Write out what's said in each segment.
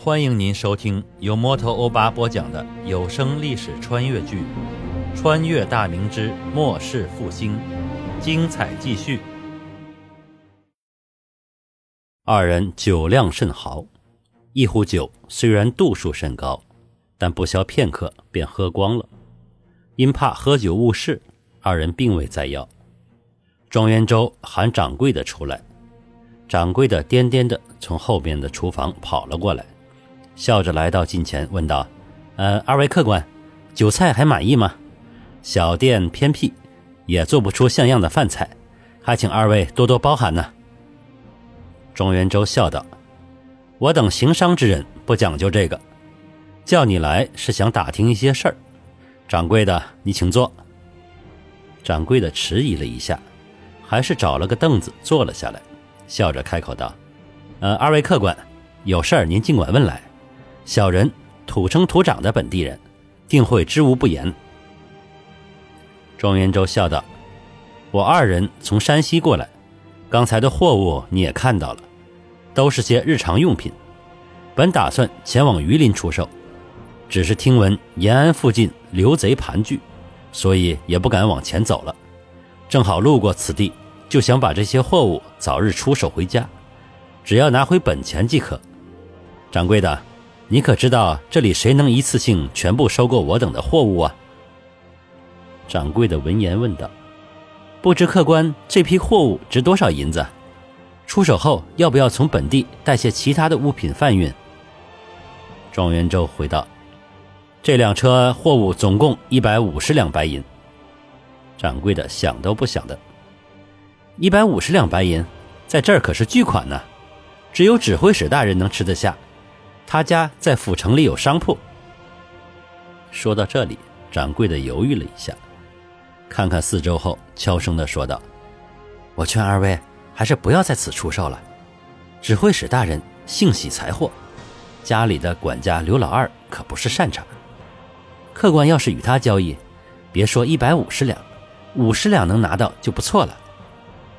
欢迎您收听由摩托欧巴播讲的有声历史穿越剧《穿越大明之末世复兴》，精彩继续。二人酒量甚好，一壶酒虽然度数甚高，但不消片刻便喝光了。因怕喝酒误事，二人并未再要。庄元周喊掌柜的出来，掌柜的颠颠的从后边的厨房跑了过来。笑着来到近前，问道：“呃，二位客官，酒菜还满意吗？小店偏僻，也做不出像样的饭菜，还请二位多多包涵呢。”庄元周笑道：“我等行商之人不讲究这个，叫你来是想打听一些事儿。掌柜的，你请坐。”掌柜的迟疑了一下，还是找了个凳子坐了下来，笑着开口道：“呃，二位客官，有事儿您尽管问来。”小人土生土长的本地人，定会知无不言。庄元周笑道：“我二人从山西过来，刚才的货物你也看到了，都是些日常用品。本打算前往榆林出售，只是听闻延安附近刘贼盘踞，所以也不敢往前走了。正好路过此地，就想把这些货物早日出手回家，只要拿回本钱即可。掌柜的。”你可知道这里谁能一次性全部收购我等的货物啊？掌柜的闻言问道：“不知客官这批货物值多少银子？出手后要不要从本地带些其他的物品贩运？”庄元周回道：“这辆车货物总共一百五十两白银。”掌柜的想都不想的：“一百五十两白银，在这儿可是巨款呢，只有指挥使大人能吃得下。”他家在府城里有商铺。说到这里，掌柜的犹豫了一下，看看四周后，悄声的说道：“我劝二位还是不要在此出售了。指挥使大人性喜财货，家里的管家刘老二可不是善茬。客官要是与他交易，别说一百五十两，五十两能拿到就不错了。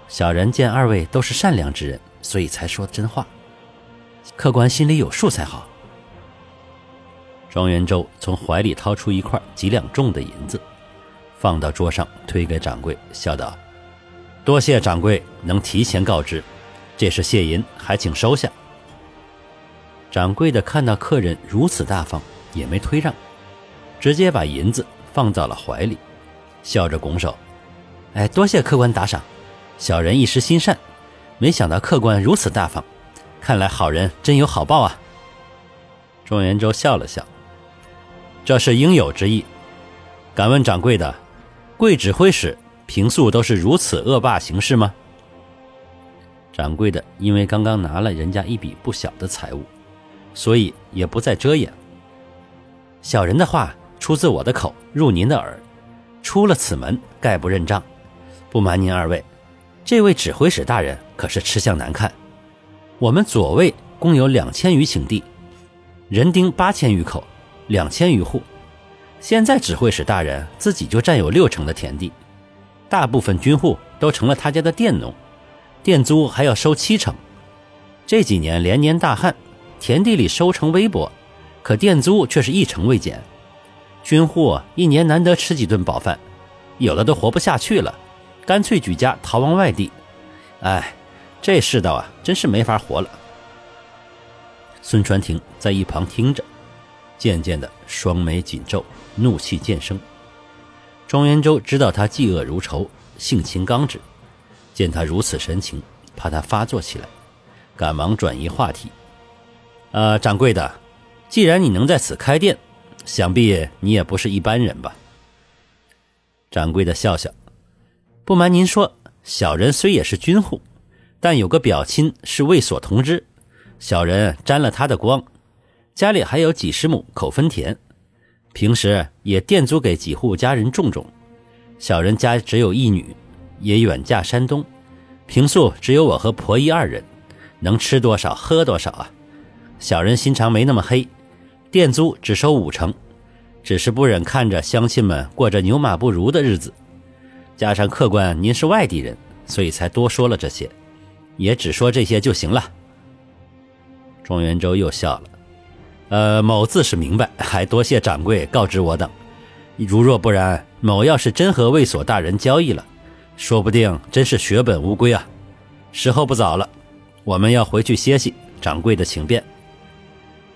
小人见二位都是善良之人，所以才说真话。”客官心里有数才好。庄元周从怀里掏出一块几两重的银子，放到桌上，推给掌柜，笑道：“多谢掌柜能提前告知，这是谢银，还请收下。”掌柜的看到客人如此大方，也没推让，直接把银子放到了怀里，笑着拱手：“哎，多谢客官打赏，小人一时心善，没想到客官如此大方。”看来好人真有好报啊！庄元周笑了笑，这是应有之意。敢问掌柜的，贵指挥使平素都是如此恶霸行事吗？掌柜的因为刚刚拿了人家一笔不小的财物，所以也不再遮掩。小人的话出自我的口，入您的耳，出了此门概不认账。不瞒您二位，这位指挥使大人可是吃相难看。我们左卫共有两千余顷地，人丁八千余口，两千余户。现在指挥使大人自己就占有六成的田地，大部分军户都成了他家的佃农，佃租还要收七成。这几年连年大旱，田地里收成微薄，可佃租却是一成未减。军户一年难得吃几顿饱饭，有的都活不下去了，干脆举家逃往外地。哎。这世道啊，真是没法活了。孙传庭在一旁听着，渐渐的双眉紧皱，怒气渐生。庄元周知道他嫉恶如仇，性情刚直，见他如此神情，怕他发作起来，赶忙转移话题：“呃，掌柜的，既然你能在此开店，想必你也不是一般人吧？”掌柜的笑笑：“不瞒您说，小人虽也是军户。”但有个表亲是卫所同知，小人沾了他的光，家里还有几十亩口分田，平时也佃租给几户家人种种。小人家只有一女，也远嫁山东，平素只有我和婆姨二人，能吃多少喝多少啊。小人心肠没那么黑，佃租只收五成，只是不忍看着乡亲们过着牛马不如的日子，加上客官您是外地人，所以才多说了这些。也只说这些就行了。庄元周又笑了，呃，某自是明白，还多谢掌柜告知我等。如若不然，某要是真和卫所大人交易了，说不定真是血本无归啊！时候不早了，我们要回去歇息。掌柜的请便。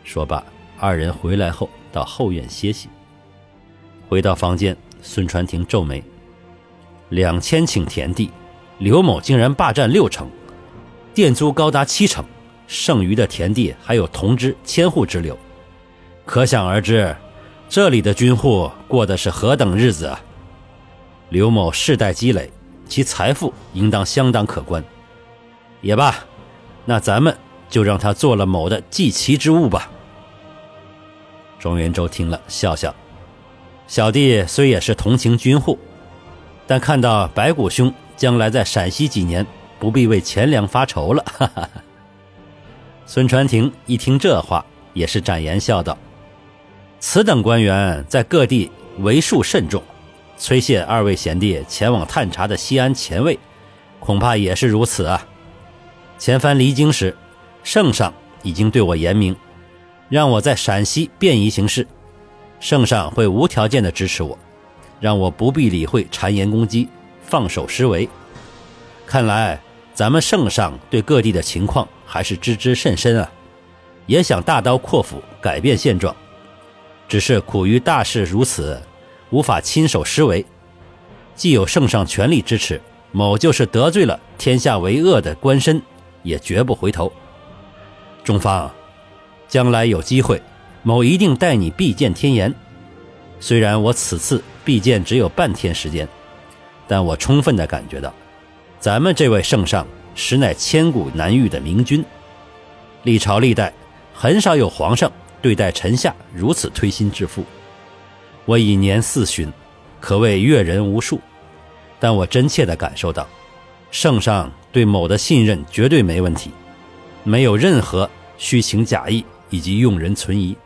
说罢，二人回来后到后院歇息。回到房间，孙传庭皱眉：两千顷田地，刘某竟然霸占六成，店租高达七成，剩余的田地还有同知千户之流，可想而知。这里的军户过的是何等日子啊！刘某世代积累，其财富应当相当可观。也罢，那咱们就让他做了某的祭旗之物吧。庄元周听了，笑笑：“小弟虽也是同情军户，但看到白骨兄将来在陕西几年，不必为钱粮发愁了。”哈哈。孙传庭一听这话，也是展颜笑道。此等官员在各地为数甚众，崔谢二位贤弟前往探查的西安前卫，恐怕也是如此啊。前番离京时，圣上已经对我言明，让我在陕西便宜行事，圣上会无条件的支持我，让我不必理会谗言攻击，放手施为。看来咱们圣上对各地的情况还是知之甚深啊，也想大刀阔斧改变现状。只是苦于大事如此，无法亲手施为。既有圣上全力支持，某就是得罪了天下为恶的官绅，也绝不回头。中方，将来有机会，某一定带你必见天颜。虽然我此次必见只有半天时间，但我充分的感觉到，咱们这位圣上实乃千古难遇的明君。历朝历代，很少有皇上。对待臣下如此推心置腹，我以年四旬，可谓阅人无数。但我真切地感受到，圣上对某的信任绝对没问题，没有任何虚情假意以及用人存疑。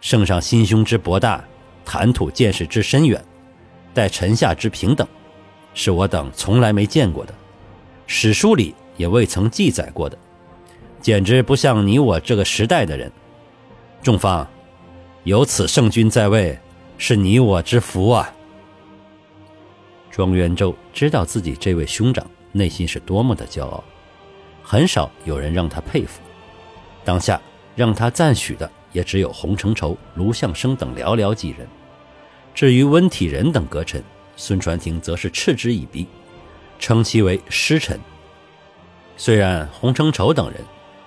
圣上心胸之博大，谈吐见识之深远，待臣下之平等，是我等从来没见过的，史书里也未曾记载过的，简直不像你我这个时代的人。众方，有此圣君在位，是你我之福啊！庄元周知道自己这位兄长内心是多么的骄傲，很少有人让他佩服。当下让他赞许的也只有洪承畴、卢象升等寥寥几人。至于温体仁等阁臣，孙传庭则是嗤之以鼻，称其为师臣。虽然洪承畴等人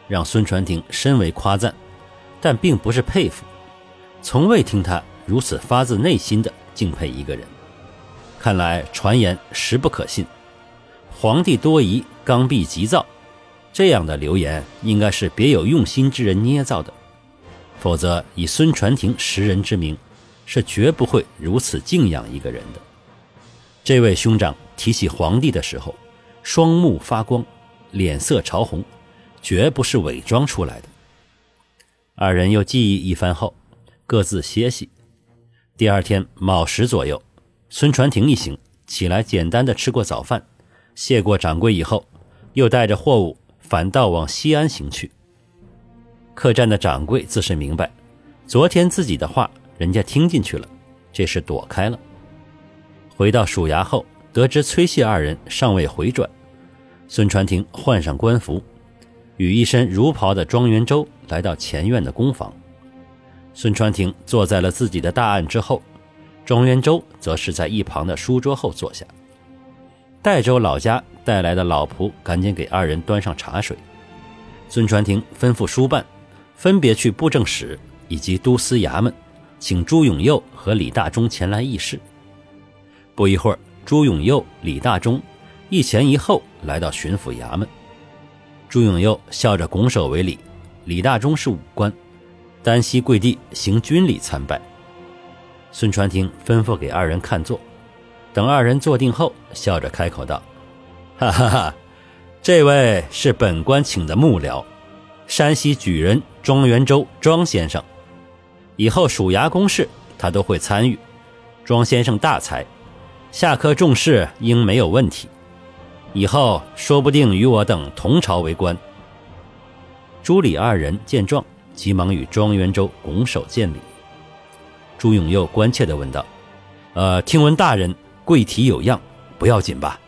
让孙传庭深为夸赞。但并不是佩服，从未听他如此发自内心的敬佩一个人。看来传言实不可信。皇帝多疑、刚愎急躁，这样的流言应该是别有用心之人捏造的，否则以孙传庭识人之名，是绝不会如此敬仰一个人的。这位兄长提起皇帝的时候，双目发光，脸色潮红，绝不是伪装出来的。二人又记忆一番后，各自歇息。第二天卯时左右，孙传庭一行起来，简单的吃过早饭，谢过掌柜以后，又带着货物反倒往西安行去。客栈的掌柜自是明白，昨天自己的话人家听进去了，这是躲开了。回到署衙后，得知崔谢二人尚未回转，孙传庭换上官服。与一身儒袍的庄元周来到前院的公房，孙传庭坐在了自己的大案之后，庄元周则是在一旁的书桌后坐下。代州老家带来的老仆赶紧给二人端上茶水。孙传庭吩咐书办，分别去布政使以及都司衙门，请朱永佑和李大忠前来议事。不一会儿，朱永佑、李大忠一前一后来到巡抚衙门。朱永佑笑着拱手为礼，李大忠是武官，单膝跪地行军礼参拜。孙传庭吩咐给二人看座，等二人坐定后，笑着开口道：“哈哈哈，这位是本官请的幕僚，山西举人庄元周庄先生。以后署衙公事他都会参与。庄先生大才，下科重事应没有问题。”以后说不定与我等同朝为官。朱李二人见状，急忙与庄元周拱手见礼。朱永佑关切地问道：“呃，听闻大人贵体有恙，不要紧吧？”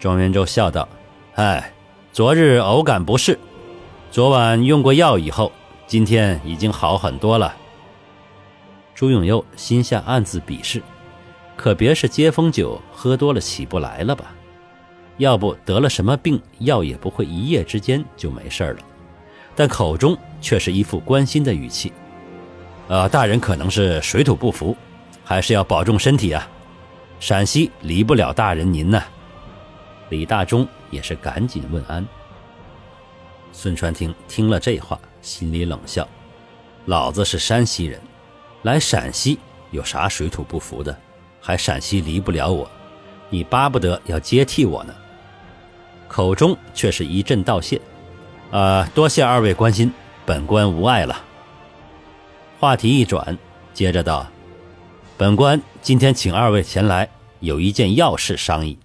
庄元周笑道：“哎，昨日偶感不适，昨晚用过药以后，今天已经好很多了。”朱永佑心下暗自鄙视，可别是接风酒喝多了起不来了吧？要不得了什么病，药也不会一夜之间就没事了。但口中却是一副关心的语气。呃，大人可能是水土不服，还是要保重身体啊。陕西离不了大人您呢。李大忠也是赶紧问安。孙传庭听了这话，心里冷笑：老子是山西人，来陕西有啥水土不服的？还陕西离不了我？你巴不得要接替我呢？口中却是一阵道谢：“呃，多谢二位关心，本官无碍了。”话题一转，接着道：“本官今天请二位前来，有一件要事商议。”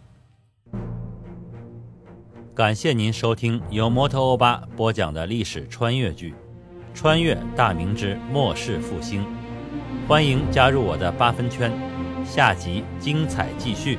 感谢您收听由摩托欧巴播讲的历史穿越剧《穿越大明之末世复兴》，欢迎加入我的八分圈，下集精彩继续。